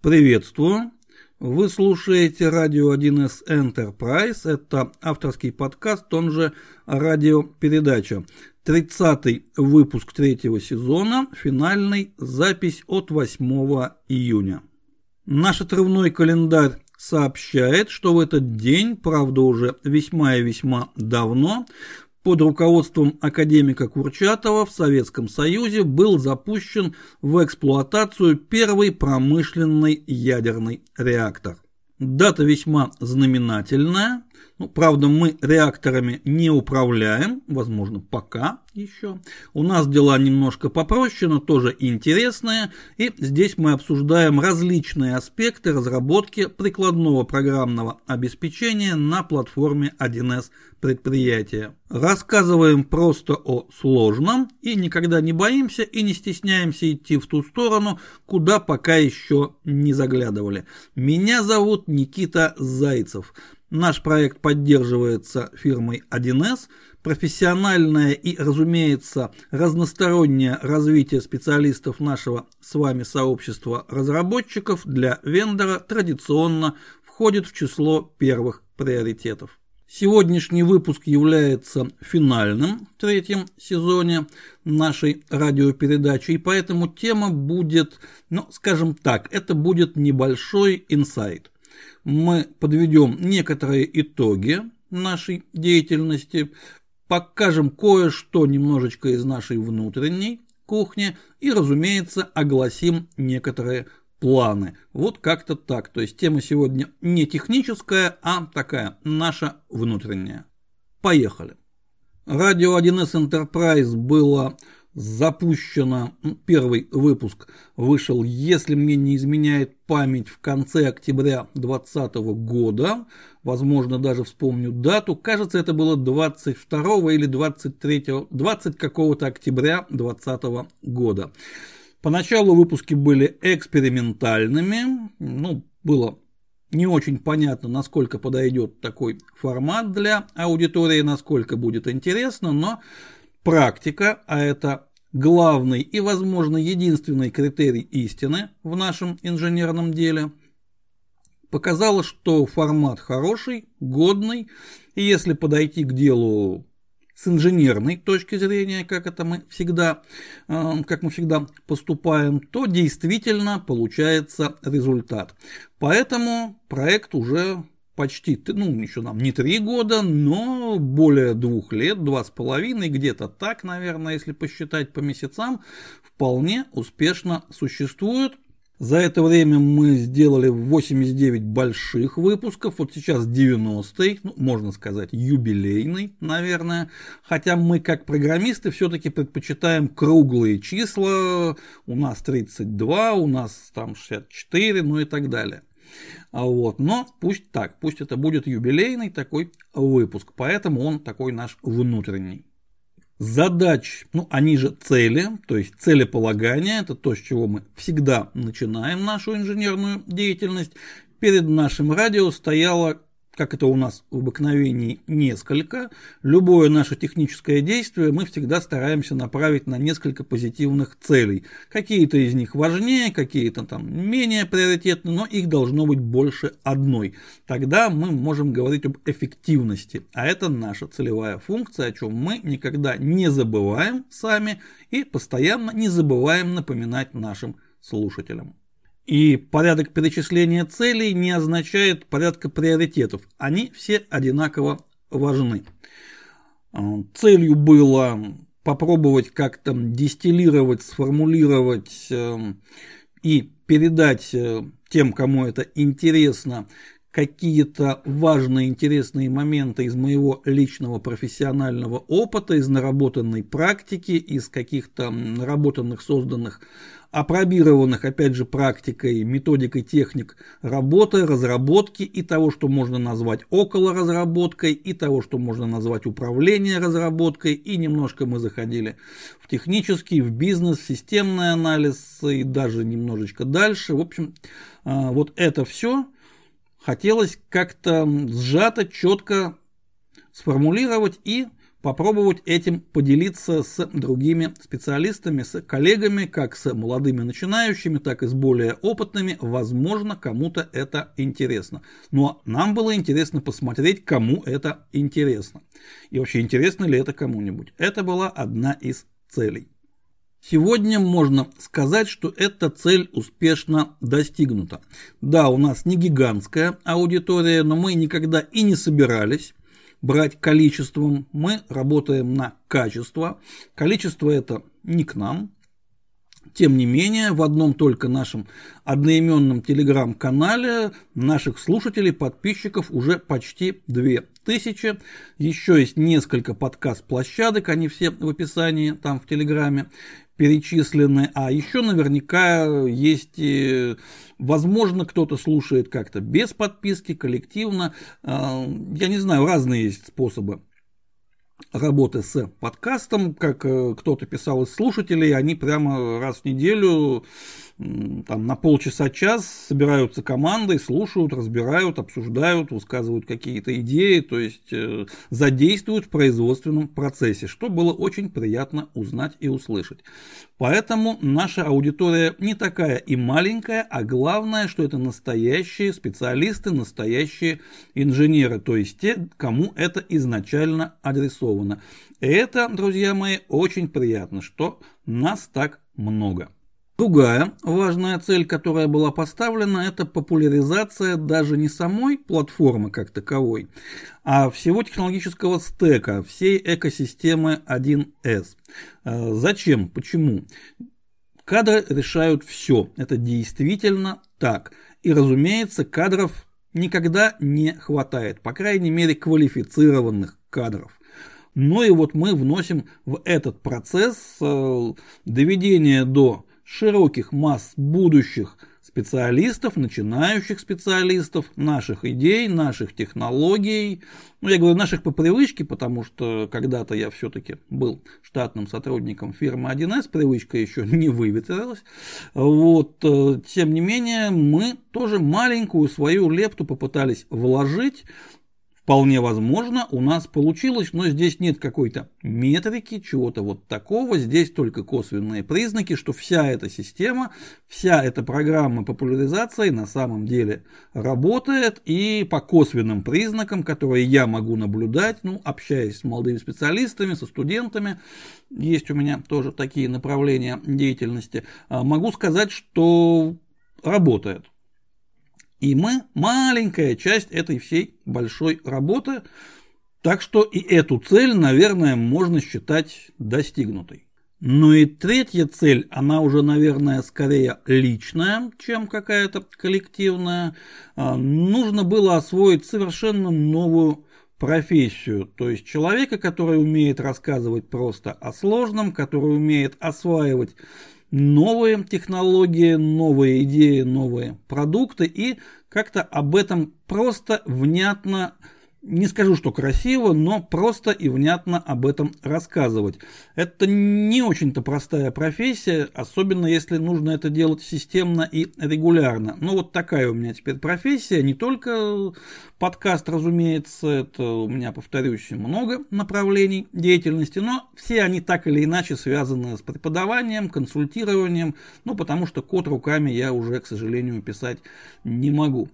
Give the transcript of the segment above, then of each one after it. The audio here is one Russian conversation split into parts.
Приветствую! Вы слушаете радио 1С Enterprise. Это авторский подкаст, он же радиопередача. 30-й выпуск третьего сезона, финальный, запись от 8 июня. Наш отрывной календарь сообщает, что в этот день, правда уже весьма и весьма давно, под руководством академика Курчатова в Советском Союзе был запущен в эксплуатацию первый промышленный ядерный реактор. Дата весьма знаменательная. Ну, правда, мы реакторами не управляем, возможно, пока еще. У нас дела немножко попроще, но тоже интересные. И здесь мы обсуждаем различные аспекты разработки прикладного программного обеспечения на платформе 1С предприятия. Рассказываем просто о сложном и никогда не боимся и не стесняемся идти в ту сторону, куда пока еще не заглядывали. Меня зовут Никита Зайцев. Наш проект поддерживается фирмой 1С. Профессиональное и, разумеется, разностороннее развитие специалистов нашего с вами сообщества разработчиков для вендора традиционно входит в число первых приоритетов. Сегодняшний выпуск является финальным в третьем сезоне нашей радиопередачи, и поэтому тема будет, ну, скажем так, это будет небольшой инсайт. Мы подведем некоторые итоги нашей деятельности, покажем кое-что немножечко из нашей внутренней кухни и, разумеется, огласим некоторые планы. Вот как-то так. То есть тема сегодня не техническая, а такая наша внутренняя. Поехали. Радио 1С Enterprise было запущено, первый выпуск вышел, если мне не изменяет память, в конце октября 2020 года, возможно даже вспомню дату, кажется это было 22 или 23, 20 какого-то октября 2020 года. Поначалу выпуски были экспериментальными, ну, было не очень понятно, насколько подойдет такой формат для аудитории, насколько будет интересно, но практика, а это главный и, возможно, единственный критерий истины в нашем инженерном деле, показала, что формат хороший, годный, и если подойти к делу с инженерной точки зрения, как это мы всегда, э, как мы всегда поступаем, то действительно получается результат. Поэтому проект уже почти, ну, еще нам не три года, но более двух лет, два с половиной, где-то так, наверное, если посчитать по месяцам, вполне успешно существует. За это время мы сделали 89 больших выпусков, вот сейчас 90-й, ну, можно сказать, юбилейный, наверное. Хотя мы, как программисты, все-таки предпочитаем круглые числа. У нас 32, у нас там 64, ну и так далее. А вот. Но пусть так, пусть это будет юбилейный такой выпуск, поэтому он такой наш внутренний. Задач, ну они же цели, то есть целеполагание, это то, с чего мы всегда начинаем нашу инженерную деятельность. Перед нашим радио стояла как это у нас в обыкновении несколько, любое наше техническое действие мы всегда стараемся направить на несколько позитивных целей. Какие-то из них важнее, какие-то там менее приоритетны, но их должно быть больше одной. Тогда мы можем говорить об эффективности, а это наша целевая функция, о чем мы никогда не забываем сами и постоянно не забываем напоминать нашим слушателям. И порядок перечисления целей не означает порядка приоритетов. Они все одинаково важны. А, целью было попробовать как-то дистиллировать, сформулировать эм, и передать э, тем, кому это интересно, какие-то важные, интересные моменты из моего личного профессионального опыта, из наработанной практики, из каких-то наработанных, созданных опробированных, опять же, практикой, методикой техник работы, разработки и того, что можно назвать около разработкой, и того, что можно назвать управление разработкой, и немножко мы заходили в технический, в бизнес, в системный анализ и даже немножечко дальше. В общем, а, вот это все хотелось как-то сжато, четко сформулировать и попробовать этим поделиться с другими специалистами, с коллегами, как с молодыми начинающими, так и с более опытными. Возможно, кому-то это интересно. Но нам было интересно посмотреть, кому это интересно. И вообще, интересно ли это кому-нибудь. Это была одна из целей. Сегодня можно сказать, что эта цель успешно достигнута. Да, у нас не гигантская аудитория, но мы никогда и не собирались брать количеством. Мы работаем на качество. Количество это не к нам, тем не менее, в одном только нашем одноименном телеграм-канале наших слушателей, подписчиков уже почти 2000. Еще есть несколько подкаст-площадок, они все в описании там в телеграме перечислены. А еще наверняка есть, возможно, кто-то слушает как-то без подписки, коллективно. А, я не знаю, разные есть способы работы с подкастом, как э, кто-то писал из слушателей, они прямо раз в неделю там, на полчаса-час собираются командой, слушают, разбирают, обсуждают, высказывают какие-то идеи, то есть э, задействуют в производственном процессе, что было очень приятно узнать и услышать. Поэтому наша аудитория не такая и маленькая, а главное, что это настоящие специалисты, настоящие инженеры, то есть те, кому это изначально адресовано. И это, друзья мои, очень приятно, что нас так много. Другая важная цель, которая была поставлена, это популяризация даже не самой платформы как таковой, а всего технологического стека, всей экосистемы 1С. А, зачем? Почему? Кадры решают все. Это действительно так. И, разумеется, кадров никогда не хватает. По крайней мере, квалифицированных кадров. Ну и вот мы вносим в этот процесс э, доведение до широких масс будущих специалистов, начинающих специалистов, наших идей, наших технологий. Ну, я говорю наших по привычке, потому что когда-то я все-таки был штатным сотрудником фирмы 1С, привычка еще не выветрилась. Вот, э, тем не менее, мы тоже маленькую свою лепту попытались вложить Вполне возможно, у нас получилось, но здесь нет какой-то метрики, чего-то вот такого. Здесь только косвенные признаки, что вся эта система, вся эта программа популяризации на самом деле работает. И по косвенным признакам, которые я могу наблюдать, ну, общаясь с молодыми специалистами, со студентами, есть у меня тоже такие направления деятельности, а, могу сказать, что работает. И мы маленькая часть этой всей большой работы, так что и эту цель, наверное, можно считать достигнутой. Ну и третья цель, она уже, наверное, скорее личная, чем какая-то коллективная. А, нужно было освоить совершенно новую профессию, то есть человека, который умеет рассказывать просто о сложном, который умеет осваивать новые технологии, новые идеи, новые продукты и как-то об этом просто внятно не скажу, что красиво, но просто и внятно об этом рассказывать. Это не очень-то простая профессия, особенно если нужно это делать системно и регулярно. Но вот такая у меня теперь профессия, не только подкаст, разумеется, это у меня, повторюсь, много направлений деятельности, но все они так или иначе связаны с преподаванием, консультированием, ну потому что код руками я уже, к сожалению, писать не могу.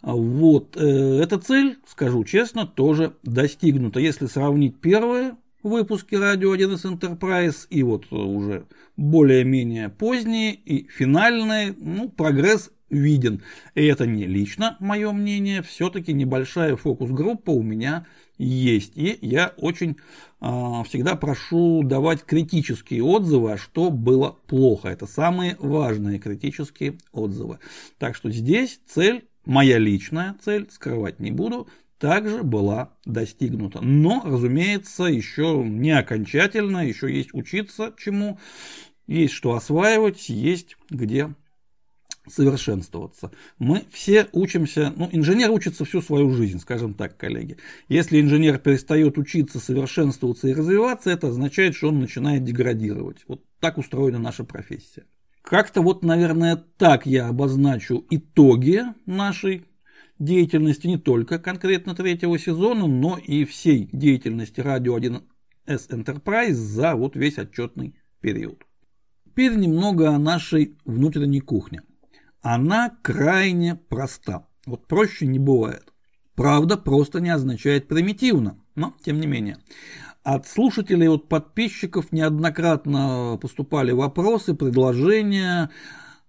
Вот, э, эта цель, скажу честно, тоже достигнута. Если сравнить первые выпуски радио 1С Enterprise и вот уже более-менее поздние и финальные, ну, прогресс виден. И это не лично мое мнение, все-таки небольшая фокус-группа у меня есть. И я очень э, всегда прошу давать критические отзывы, а что было плохо. Это самые важные критические отзывы. Так что здесь цель моя личная цель, скрывать не буду, также была достигнута. Но, разумеется, еще не окончательно, еще есть учиться чему, есть что осваивать, есть где совершенствоваться. Мы все учимся, ну, инженер учится всю свою жизнь, скажем так, коллеги. Если инженер перестает учиться, совершенствоваться и развиваться, это означает, что он начинает деградировать. Вот так устроена наша профессия. Как-то вот, наверное, так я обозначу итоги нашей деятельности не только конкретно третьего сезона, но и всей деятельности радио 1 1С Enterprise за вот весь отчетный период. Теперь немного о нашей внутренней кухне. Она крайне проста. Вот проще не бывает. Правда, просто не означает примитивно, но тем не менее. От слушателей, от подписчиков неоднократно поступали вопросы, предложения,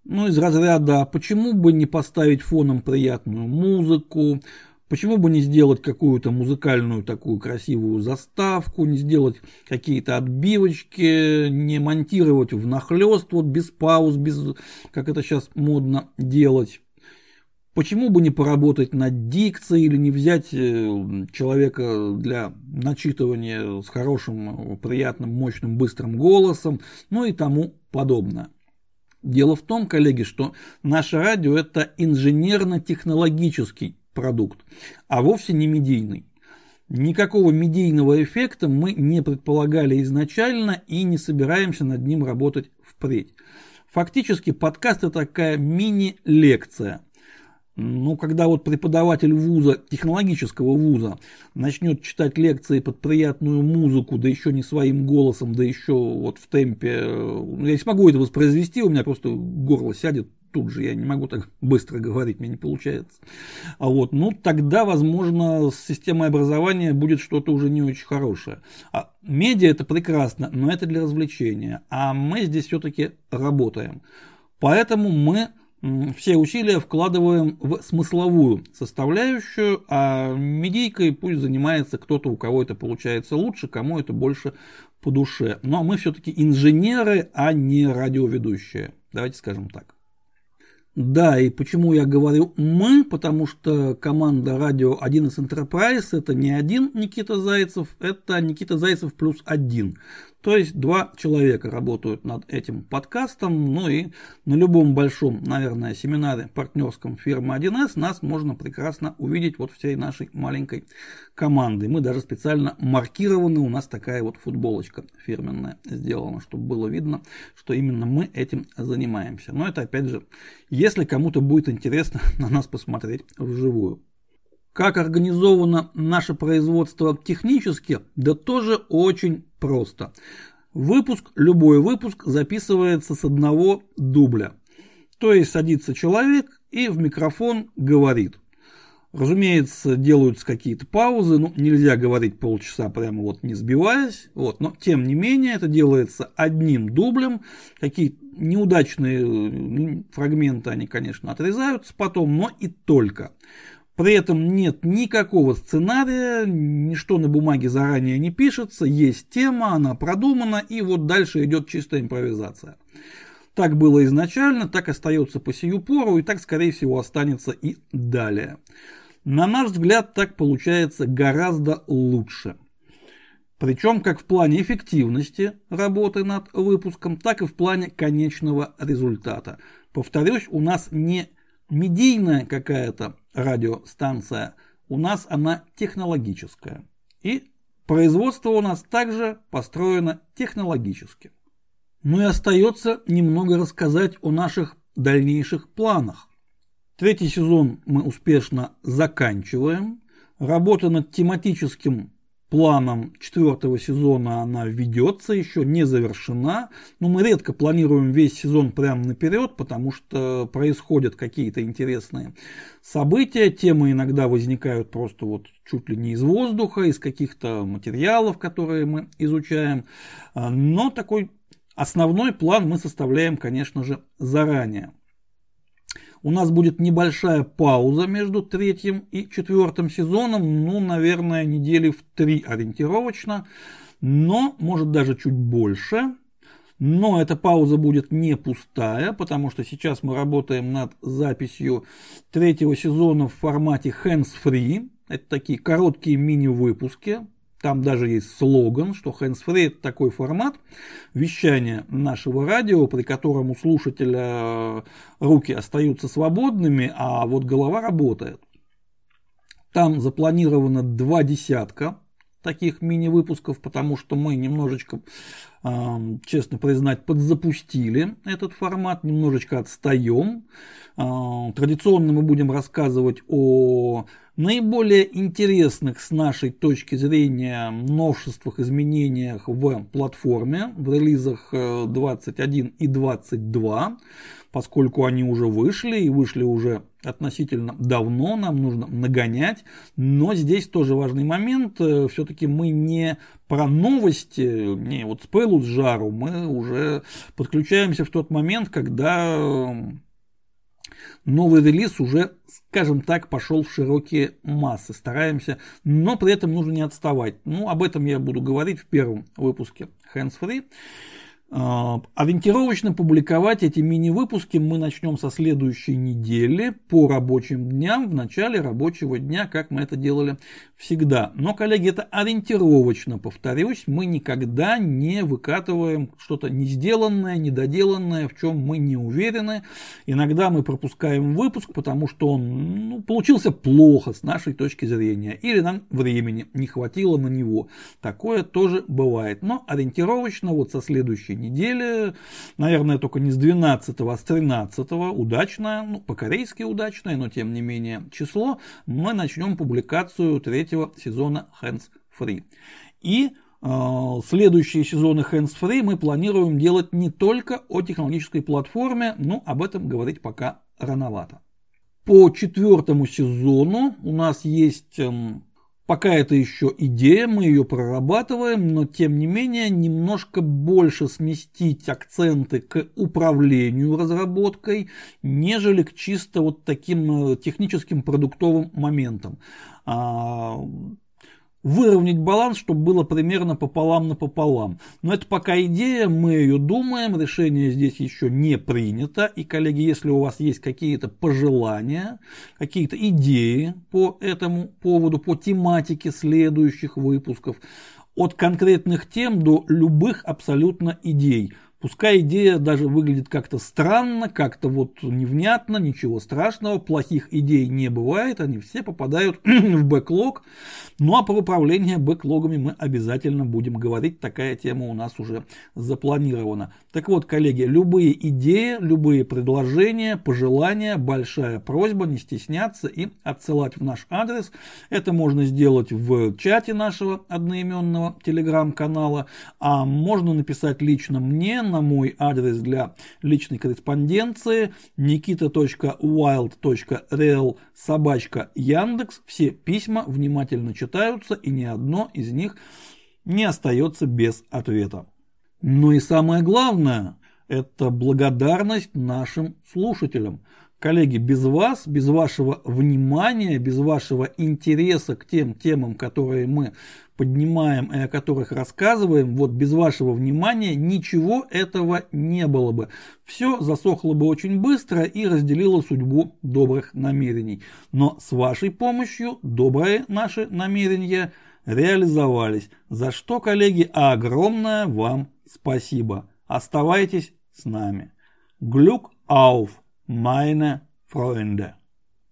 ну, из разряда, почему бы не поставить фоном приятную музыку, почему бы не сделать какую-то музыкальную такую красивую заставку, не сделать какие-то отбивочки, не монтировать в нахлест, вот без пауз, без, как это сейчас модно делать. Почему бы не поработать над дикцией или не взять э, человека для начитывания с хорошим, приятным, мощным, быстрым голосом, ну и тому подобное. Дело в том, коллеги, что наше радио это инженерно-технологический продукт, а вовсе не медийный. Никакого медийного эффекта мы не предполагали изначально и не собираемся над ним работать впредь. Фактически подкаст это такая мини-лекция – ну, когда вот преподаватель вуза, технологического вуза, начнет читать лекции под приятную музыку, да еще не своим голосом, да еще вот в темпе, ну, я не смогу это воспроизвести, у меня просто горло сядет тут же, я не могу так быстро говорить, мне не получается. А вот, ну, тогда, возможно, с системой образования будет что-то уже не очень хорошее. А медиа это прекрасно, но это для развлечения, а мы здесь все-таки работаем. Поэтому мы все усилия вкладываем в смысловую составляющую, а медийкой пусть занимается кто-то, у кого это получается лучше, кому это больше по душе. Но мы все-таки инженеры, а не радиоведущие. Давайте скажем так. Да, и почему я говорю мы, потому что команда радио 1С Enterprise это не один Никита Зайцев, это Никита Зайцев плюс один. То есть два человека работают над этим подкастом, ну и на любом большом, наверное, семинаре партнерском фирмы 1С нас можно прекрасно увидеть вот всей нашей маленькой команды. Мы даже специально маркированы, у нас такая вот футболочка фирменная сделана, чтобы было видно, что именно мы этим занимаемся. Но это опять же, если кому-то будет интересно на нас посмотреть вживую. Как организовано наше производство технически, да тоже очень просто. Выпуск, любой выпуск записывается с одного дубля. То есть садится человек и в микрофон говорит. Разумеется, делаются какие-то паузы, ну, нельзя говорить полчаса прямо вот не сбиваясь, вот, но тем не менее это делается одним дублем, какие неудачные фрагменты они, конечно, отрезаются потом, но и только. При этом нет никакого сценария, ничто на бумаге заранее не пишется, есть тема, она продумана, и вот дальше идет чистая импровизация. Так было изначально, так остается по сию пору, и так, скорее всего, останется и далее. На наш взгляд, так получается гораздо лучше. Причем как в плане эффективности работы над выпуском, так и в плане конечного результата. Повторюсь, у нас не медийная какая-то радиостанция, у нас она технологическая. И производство у нас также построено технологически. Ну и остается немного рассказать о наших дальнейших планах. Третий сезон мы успешно заканчиваем. Работа над тематическим планом четвертого сезона она ведется, еще не завершена. Но мы редко планируем весь сезон прямо наперед, потому что происходят какие-то интересные события. Темы иногда возникают просто вот чуть ли не из воздуха, из каких-то материалов, которые мы изучаем. Но такой основной план мы составляем, конечно же, заранее. У нас будет небольшая пауза между третьим и четвертым сезоном, ну, наверное, недели в три ориентировочно, но, может, даже чуть больше. Но эта пауза будет не пустая, потому что сейчас мы работаем над записью третьего сезона в формате hands-free. Это такие короткие мини-выпуски, там даже есть слоган, что hands-free это такой формат вещания нашего радио, при котором у слушателя э, руки остаются свободными, а вот голова работает. Там запланировано два десятка таких мини-выпусков, потому что мы немножечко, честно признать, подзапустили этот формат, немножечко отстаем. Традиционно мы будем рассказывать о наиболее интересных с нашей точки зрения новшествах, изменениях в платформе, в релизах 21 э, и 22 поскольку они уже вышли и вышли уже относительно давно, нам нужно нагонять. Но здесь тоже важный момент, э, все-таки мы не про новости, не вот с пылу с жару, мы уже подключаемся в тот момент, когда э, новый релиз уже, скажем так, пошел в широкие массы. Стараемся, но при этом нужно не отставать. Ну, об этом я буду говорить в первом выпуске Hands Free. А, ориентировочно публиковать эти мини-выпуски мы начнем со следующей недели по рабочим дням, в начале рабочего дня, как мы это делали всегда. Но, коллеги, это ориентировочно, повторюсь, мы никогда не выкатываем что-то не сделанное, недоделанное, в чем мы не уверены. Иногда мы пропускаем выпуск, потому что он ну, получился плохо с нашей точки зрения, или нам времени не хватило на него. Такое тоже бывает. Но ориентировочно вот со следующей недели, наверное, только не с 12, а с 13, удачное, ну, по-корейски удачное, но тем не менее число, мы начнем публикацию третьего сезона Hands Free. И э, следующие сезоны Hands Free мы планируем делать не только о технологической платформе, но об этом говорить пока рановато. По четвертому сезону у нас есть эм, Пока это еще идея, мы ее прорабатываем, но тем не менее немножко больше сместить акценты к управлению разработкой, нежели к чисто вот таким э, техническим продуктовым моментам. Выровнять баланс, чтобы было примерно пополам на пополам. Но это пока идея, мы ее думаем, решение здесь еще не принято. И, коллеги, если у вас есть какие-то пожелания, какие-то идеи по этому поводу, по тематике следующих выпусков, от конкретных тем до любых абсолютно идей – Пускай идея даже выглядит как-то странно, как-то вот невнятно, ничего страшного, плохих идей не бывает, они все попадают в бэклог. Ну а про управление бэклогами мы обязательно будем говорить, такая тема у нас уже запланирована. Так вот, коллеги, любые идеи, любые предложения, пожелания, большая просьба не стесняться и отсылать в наш адрес. Это можно сделать в чате нашего одноименного телеграм-канала, а можно написать лично мне на мой адрес для личной корреспонденции nikita.wild.real собачка Яндекс. Все письма внимательно читаются и ни одно из них не остается без ответа. Ну и самое главное, это благодарность нашим слушателям. Коллеги, без вас, без вашего внимания, без вашего интереса к тем темам, которые мы поднимаем и о которых рассказываем, вот без вашего внимания ничего этого не было бы. Все засохло бы очень быстро и разделило судьбу добрых намерений. Но с вашей помощью добрые наши намерения реализовались. За что, коллеги, огромное вам спасибо. Оставайтесь с нами. Глюк ауф, meine Freunde.